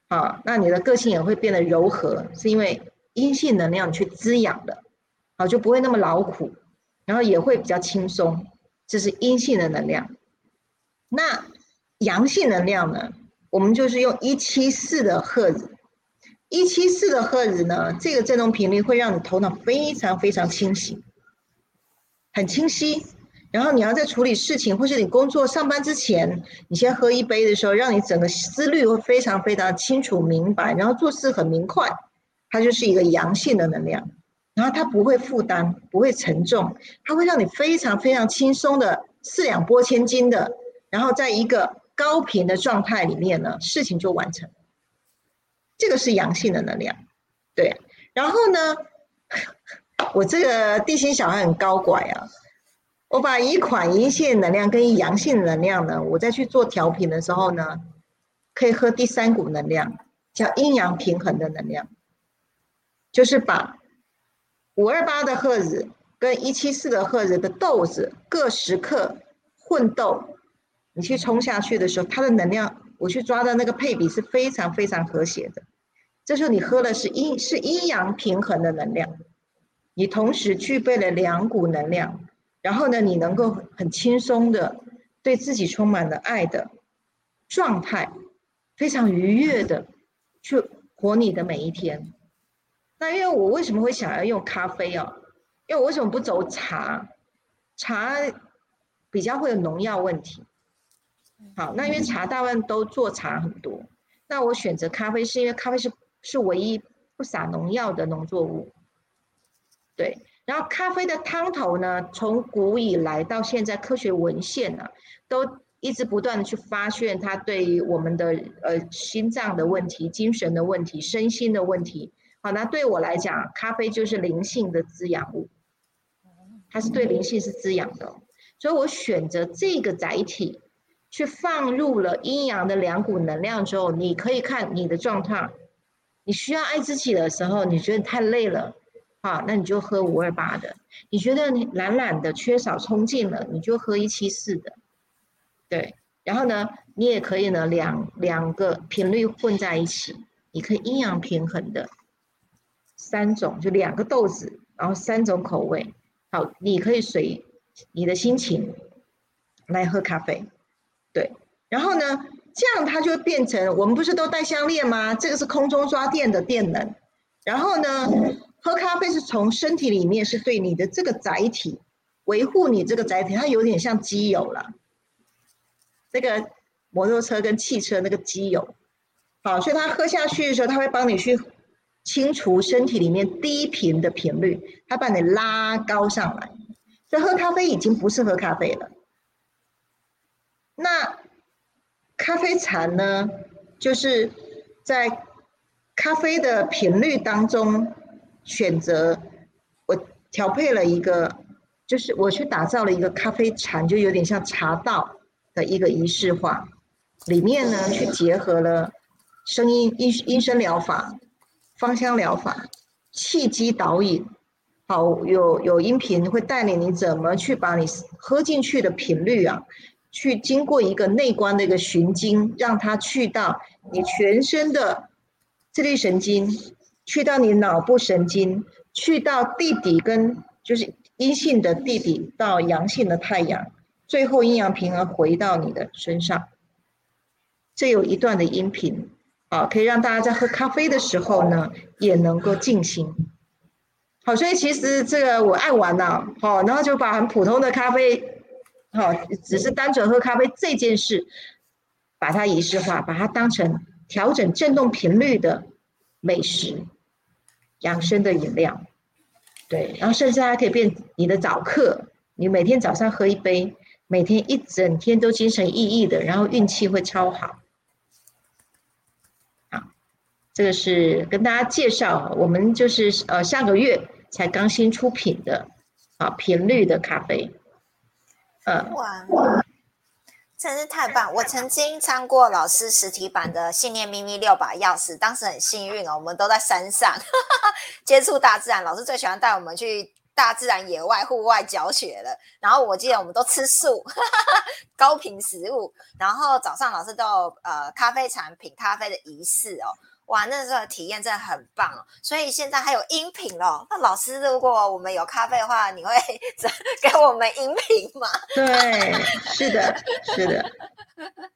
好，那你的个性也会变得柔和，是因为阴性能量去滋养的，好，就不会那么劳苦，然后也会比较轻松，这是阴性的能量。那阳性能量呢？我们就是用一七四的赫兹，一七四的赫兹呢，这个振动频率会让你头脑非常非常清醒，很清晰。然后你要在处理事情或是你工作上班之前，你先喝一杯的时候，让你整个思虑会非常非常清楚明白，然后做事很明快。它就是一个阳性的能量，然后它不会负担，不会沉重，它会让你非常非常轻松的四两拨千斤的。然后在一个高频的状态里面呢，事情就完成。这个是阳性的能量，对。然后呢，我这个地心小孩很高拐啊，我把一款阴性能量跟阳性能量呢，我再去做调频的时候呢，可以喝第三股能量，叫阴阳平衡的能量，就是把五二八的赫子跟一七四的赫子的豆子各十克混豆。你去冲下去的时候，它的能量，我去抓的那个配比是非常非常和谐的。这时候你喝的是阴是阴阳平衡的能量，你同时具备了两股能量，然后呢，你能够很轻松的对自己充满了爱的状态，非常愉悦的去活你的每一天。那因为我为什么会想要用咖啡啊？因为我为什么不走茶？茶比较会有农药问题。好，那因为茶大部分都做茶很多，那我选择咖啡是因为咖啡是是唯一不撒农药的农作物。对，然后咖啡的汤头呢，从古以来到现在，科学文献呢，都一直不断的去发现它对于我们的呃心脏的问题、精神的问题、身心的问题。好，那对我来讲，咖啡就是灵性的滋养物，它是对灵性是滋养的，所以我选择这个载体。去放入了阴阳的两股能量之后，你可以看你的状态。你需要爱自己的时候，你觉得太累了，好，那你就喝五二八的；你觉得你懒懒的、缺少冲劲了，你就喝一七四的。对，然后呢，你也可以呢两两个频率混在一起，你可以阴阳平衡的三种，就两个豆子，然后三种口味。好，你可以随你的心情来喝咖啡，对。然后呢，这样它就变成我们不是都戴项链吗？这个是空中抓电的电能。然后呢，喝咖啡是从身体里面是对你的这个载体维护你这个载体，它有点像机油了。这个摩托车跟汽车那个机油，好，所以它喝下去的时候，它会帮你去。清除身体里面低频的频率，它把你拉高上来。所以喝咖啡已经不是喝咖啡了。那咖啡禅呢，就是在咖啡的频率当中选择，我调配了一个，就是我去打造了一个咖啡禅，就有点像茶道的一个仪式化，里面呢去结合了声音音音声疗法。芳香疗法、气机导引，好有有音频会带领你怎么去把你喝进去的频率啊，去经过一个内观的一个循经，让它去到你全身的自律神经，去到你脑部神经，去到地底跟就是阴性的地底到阳性的太阳，最后阴阳平衡回到你的身上。这有一段的音频。好，可以让大家在喝咖啡的时候呢，也能够静心。好，所以其实这个我爱玩呐，好，然后就把很普通的咖啡，好，只是单纯喝咖啡这件事，把它仪式化，把它当成调整振动频率的美食、养生的饮料。对，然后甚至还可以变你的早课，你每天早上喝一杯，每天一整天都精神奕奕的，然后运气会超好。这个是跟大家介绍，我们就是呃下个月才刚新出品的啊频率的咖啡，哇，真是太棒！我曾经参过老师实体版的《信念秘密六把钥匙》，当时很幸运哦，我们都在山上 <laughs> 接触大自然，老师最喜欢带我们去大自然野外户外教学了。然后我记得我们都吃素，<laughs> 高频食物，然后早上老师都有呃咖啡产品咖啡的仪式哦。哇，那时候体验真的很棒哦！所以现在还有音频咯。那老师，如果我们有咖啡的话，你会 <laughs> 给我们音频吗？对，是的，是的。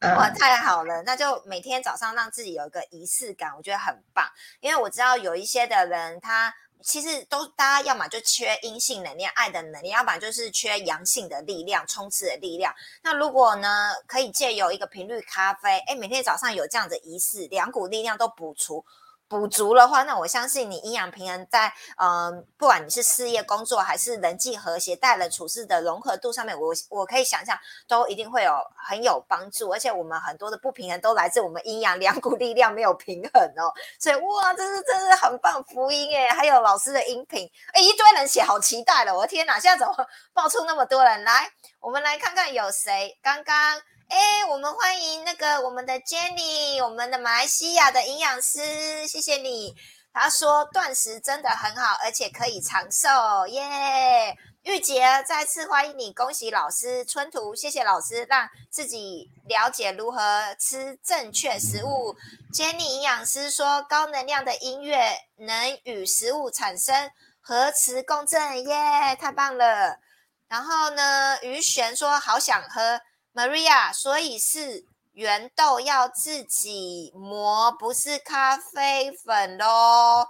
<laughs> 哇，太好了！那就每天早上让自己有一个仪式感，我觉得很棒。因为我知道有一些的人他。其实都大家要么就缺阴性能量、爱的能力，要不然就是缺阳性的力量、冲刺的力量。那如果呢，可以借由一个频率咖啡，哎，每天早上有这样的仪式，两股力量都补足。补足的话，那我相信你阴阳平衡在，嗯，不管你是事业工作还是人际和谐、待人处事的融合度上面，我我可以想象都一定会有很有帮助。而且我们很多的不平衡都来自我们阴阳两股力量没有平衡哦。所以哇，这是真是很棒福音哎！还有老师的音频，哎，一堆人写，好期待了！我的天哪，现在怎么 <laughs> 爆出那么多人来？我们来看看有谁刚刚。哎，我们欢迎那个我们的 Jenny，我们的马来西亚的营养师，谢谢你。他说断食真的很好，而且可以长寿，耶！玉洁再次欢迎你，恭喜老师春图，谢谢老师让自己了解如何吃正确食物。Jenny 营养师说高能量的音乐能与食物产生核磁共振，耶，太棒了。然后呢，于璇说好想喝。Maria，所以是原豆要自己磨，不是咖啡粉喽。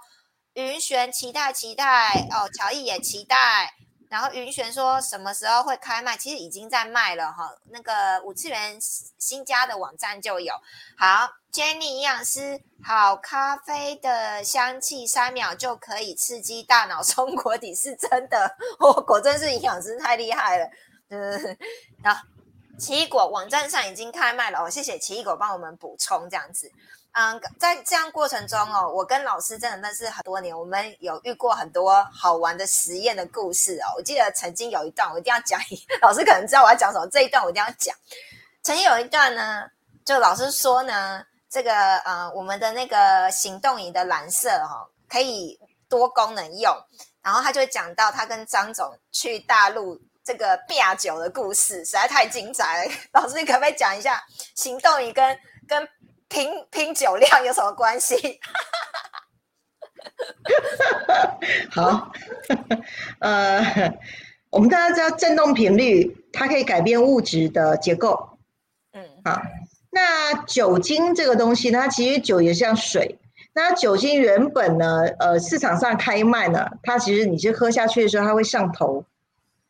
云璇期待期待哦，乔毅也期待。然后云璇说什么时候会开卖？其实已经在卖了哈，那个五次元新家的网站就有。好，Jenny 营养师，好咖啡的香气三秒就可以刺激大脑松果体，是真的哦，果真是营养师太厉害了。嗯，好。奇异果网站上已经开卖了哦，谢谢奇异果帮我们补充这样子。嗯，在这样过程中哦，我跟老师真的认识很多年，我们有遇过很多好玩的实验的故事哦。我记得曾经有一段，我一定要讲，老师可能知道我要讲什么，这一段我一定要讲。曾经有一段呢，就老师说呢，这个呃，我们的那个行动仪的蓝色哈，可以多功能用，然后他就讲到他跟张总去大陆。这个变酒的故事，实在太精彩了。<laughs> 老师，你可不可以讲一下行动仪跟跟拼拼酒量有什么关系？<laughs> 好，呃，我们大家知道振动频率，它可以改变物质的结构。嗯，好，那酒精这个东西，它其实酒也像水。那酒精原本呢，呃，市场上开卖呢，它其实你去喝下去的时候，它会上头，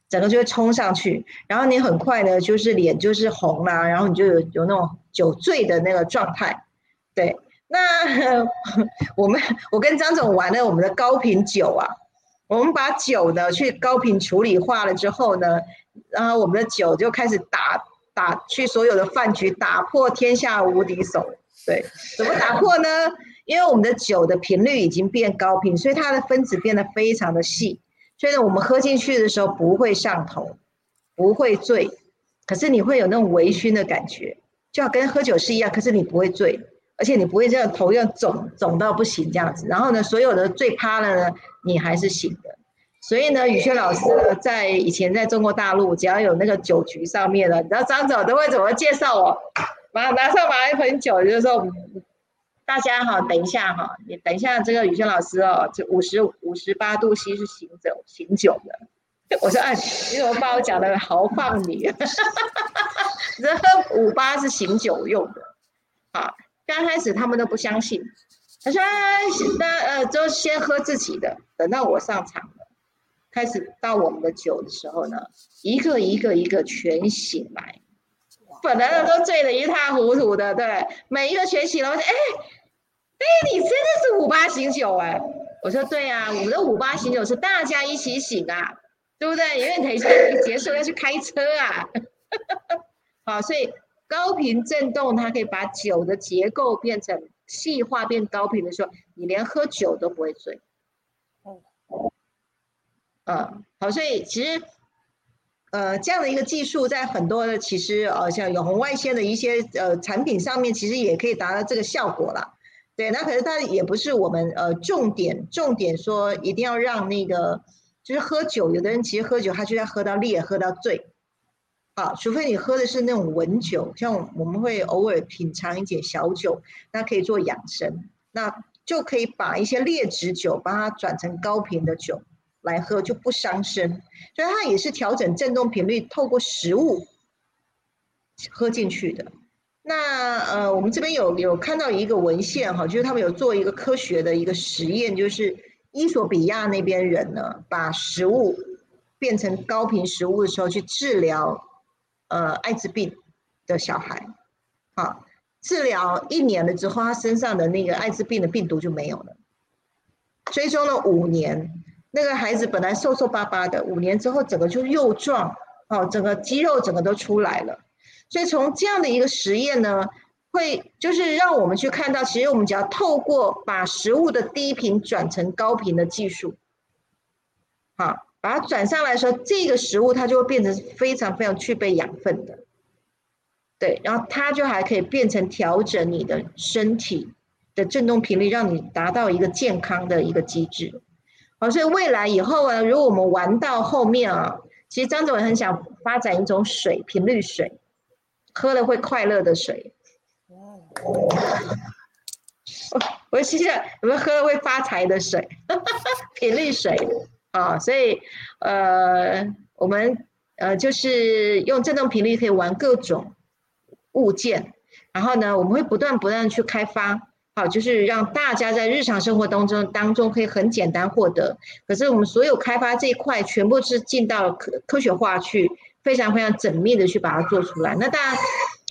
整个就会冲上去，然后你很快呢，就是脸就是红啦，然后你就有有那种酒醉的那个状态，对。那 <laughs> 我们我跟张总玩了我们的高频酒啊，我们把酒呢去高频处理化了之后呢，然后我们的酒就开始打打去所有的饭局，打破天下无敌手。对，怎么打破呢？因为我们的酒的频率已经变高频，所以它的分子变得非常的细，所以呢，我们喝进去的时候不会上头，不会醉，可是你会有那种微醺的感觉，就要跟喝酒是一样，可是你不会醉。而且你不会这样头要肿肿到不行这样子，然后呢，所有的醉趴了呢，你还是醒的。所以呢，宇轩老师在以前在中国大陆，只要有那个酒局上面了，你知道张总都会怎么介绍我？马拿上马一盆酒，就是说大家哈，等一下哈，你等一下这个宇轩老师哦，就五十五十八度 C 是醒酒醒酒的。我说哎，你怎么把我讲的豪放你？这五八是醒酒用的，好。刚开始他们都不相信，他说：“那呃，就先喝自己的，等到我上场了，开始倒我们的酒的时候呢，一个一个一个全醒来，本来的都醉得一塌糊涂的，对，每一个全醒了。我说：哎，哎，你真的是五八醒酒哎！我说：对啊，我们的五八醒酒是大家一起醒啊，对不对？因为等一下结束要去开车啊，<laughs> 好，所以。”高频振动，它可以把酒的结构变成细化变高频的时候，你连喝酒都不会醉。哦，嗯，好，所以其实，呃，这样的一个技术，在很多的其实呃，像有红外线的一些呃产品上面，其实也可以达到这个效果了。对，那可是它也不是我们呃重点重点说一定要让那个就是喝酒，有的人其实喝酒他就要喝到烈，喝到醉。啊，除非你喝的是那种文酒，像我们会偶尔品尝一点小酒，那可以做养生，那就可以把一些劣质酒把它转成高频的酒来喝，就不伤身。所以它也是调整振动频率，透过食物喝进去的。那呃，我们这边有有看到一个文献哈，就是他们有做一个科学的一个实验，就是伊索比亚那边人呢，把食物变成高频食物的时候去治疗。呃，艾滋病的小孩，好，治疗一年了之后，他身上的那个艾滋病的病毒就没有了。追踪了五年，那个孩子本来瘦瘦巴巴的，五年之后整个就又壮，哦，整个肌肉整个都出来了。所以从这样的一个实验呢，会就是让我们去看到，其实我们只要透过把食物的低频转成高频的技术，好。把它转上来说，这个食物它就会变成非常非常具备养分的，对，然后它就还可以变成调整你的身体的振动频率，让你达到一个健康的一个机制。好，所以未来以后啊，如果我们玩到后面啊，其实张总也很想发展一种水，频率水，喝了会快乐的水。哦，我记得我们喝了会发财的水，<laughs> 频率水。啊，所以，呃，我们呃就是用振动频率可以玩各种物件，然后呢，我们会不断不断去开发，好，就是让大家在日常生活当中当中可以很简单获得。可是我们所有开发这一块，全部是进到科科学化去，非常非常缜密的去把它做出来。那当然，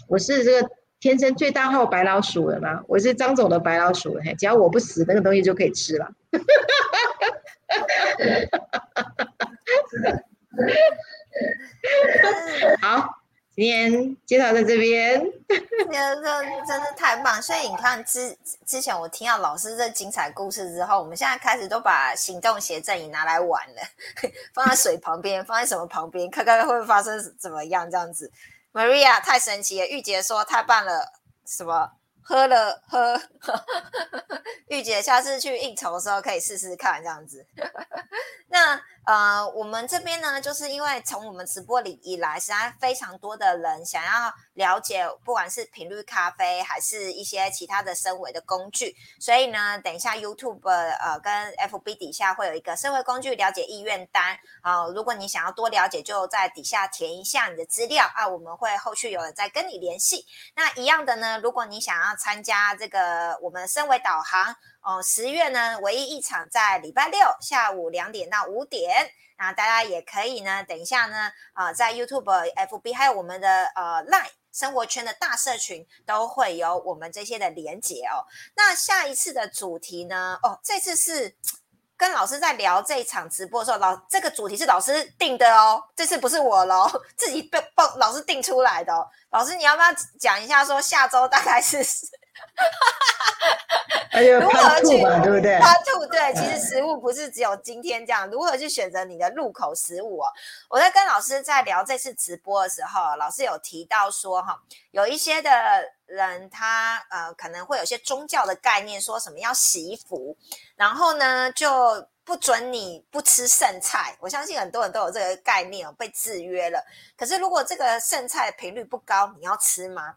我是这个天生最大号白老鼠了嘛，我是张总的白老鼠，嘿，只要我不死，那个东西就可以吃了。<laughs> 好，今天介绍在这边。<laughs> 真的真是太棒！所以你看，之之前我听到老师这精彩故事之后，我们现在开始都把行动写真仪拿来玩了，<laughs> 放在水旁边，放在什么旁边，看看会发生怎么样这样子。Maria 太神奇了，玉洁说太棒了，什么？喝了喝，<laughs> 玉姐下次去应酬的时候可以试试看这样子。那呃，我们这边呢，就是因为从我们直播里以来，实在非常多的人想要了解，不管是频率咖啡，还是一些其他的升维的工具，所以呢，等一下 YouTube 呃跟 FB 底下会有一个升维工具了解意愿单啊，如果你想要多了解，就在底下填一下你的资料啊，我们会后续有人再跟你联系。那一样的呢，如果你想要参加这个我们升维导航。哦，十月呢，唯一一场在礼拜六下午两点到五点，那大家也可以呢，等一下呢，啊，在 YouTube、FB 还有我们的呃 Line 生活圈的大社群都会有我们这些的连接哦。那下一次的主题呢？哦，这次是跟老师在聊这一场直播的时候，老这个主题是老师定的哦，这次不是我喽，<laughs> 自己被报老师定出来的。老师，你要不要讲一下，说下周大概是？<laughs> 如何去对不对？它兔对，其实食物不是只有今天这样。如何去选择你的入口食物哦？我在跟老师在聊这次直播的时候，老师有提到说哈，有一些的人他呃可能会有些宗教的概念，说什么要祈福，然后呢就不准你不吃剩菜。我相信很多人都有这个概念哦，被制约了。可是如果这个剩菜频率不高，你要吃吗？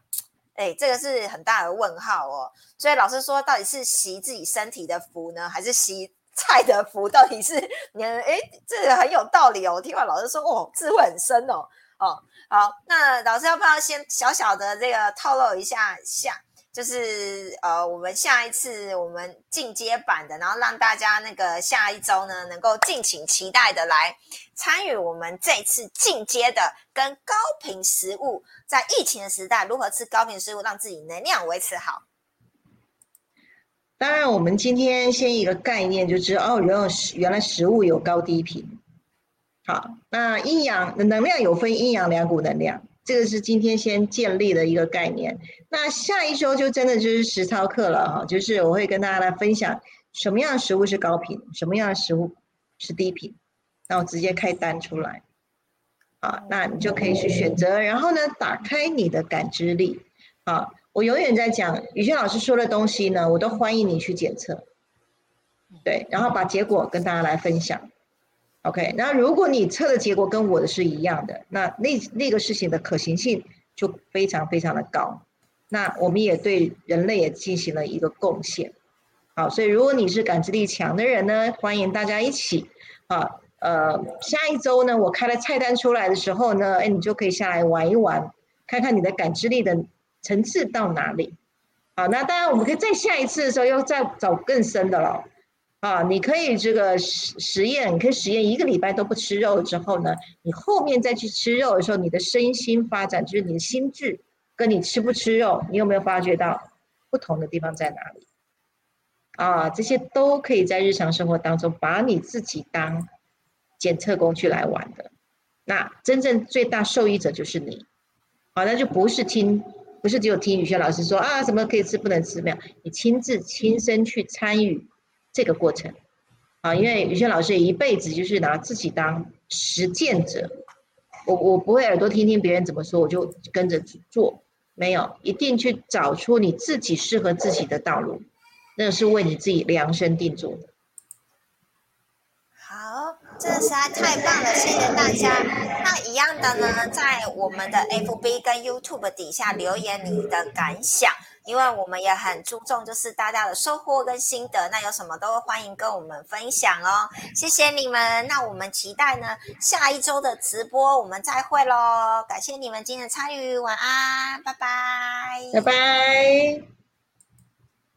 哎，这个是很大的问号哦。所以老师说，到底是习自己身体的福呢，还是习菜的福？到底是你哎，这个很有道理哦。我听完老师说，哦，智慧很深哦。哦，好，那老师要不要先小小的这个透露一下下？就是呃，我们下一次我们进阶版的，然后让大家那个下一周呢，能够敬请期待的来参与我们这次进阶的跟高频食物，在疫情的时代如何吃高频食物，让自己能量维持好。当然，我们今天先一个概念，就知道哦，原来原来食物有高低频。好，那阴阳能量有分阴阳两股能量。这个是今天先建立的一个概念，那下一周就真的就是实操课了哈，就是我会跟大家来分享什么样的食物是高频，什么样的食物是低频，那我直接开单出来，啊，那你就可以去选择，然后呢，打开你的感知力，啊，我永远在讲宇轩老师说的东西呢，我都欢迎你去检测，对，然后把结果跟大家来分享。OK，那如果你测的结果跟我的是一样的，那那那个事情的可行性就非常非常的高。那我们也对人类也进行了一个贡献。好，所以如果你是感知力强的人呢，欢迎大家一起啊，呃，下一周呢，我开了菜单出来的时候呢，哎，你就可以下来玩一玩，看看你的感知力的层次到哪里。好，那当然我们可以再下一次的时候，要再找更深的了。啊，你可以这个实实验，你可以实验一个礼拜都不吃肉之后呢，你后面再去吃肉的时候，你的身心发展，就是你的心智跟你吃不吃肉，你有没有发觉到不同的地方在哪里？啊，这些都可以在日常生活当中把你自己当检测工具来玩的。那真正最大受益者就是你，好，那就不是听，不是只有听宇轩老师说啊，什么可以吃不能吃，没有，你亲自亲身去参与。这个过程，啊，因为宇轩老师一辈子就是拿自己当实践者，我我不会耳朵听听别人怎么说，我就跟着做，没有，一定去找出你自己适合自己的道路，那是为你自己量身定做的。好，这实在太棒了，谢谢大家。那一样的呢，在我们的 FB 跟 YouTube 底下留言你的感想。因为我们也很注重，就是大家的收获跟心得，那有什么都欢迎跟我们分享哦。谢谢你们，那我们期待呢下一周的直播，我们再会喽。感谢你们今天的参与，晚安，拜拜，拜拜。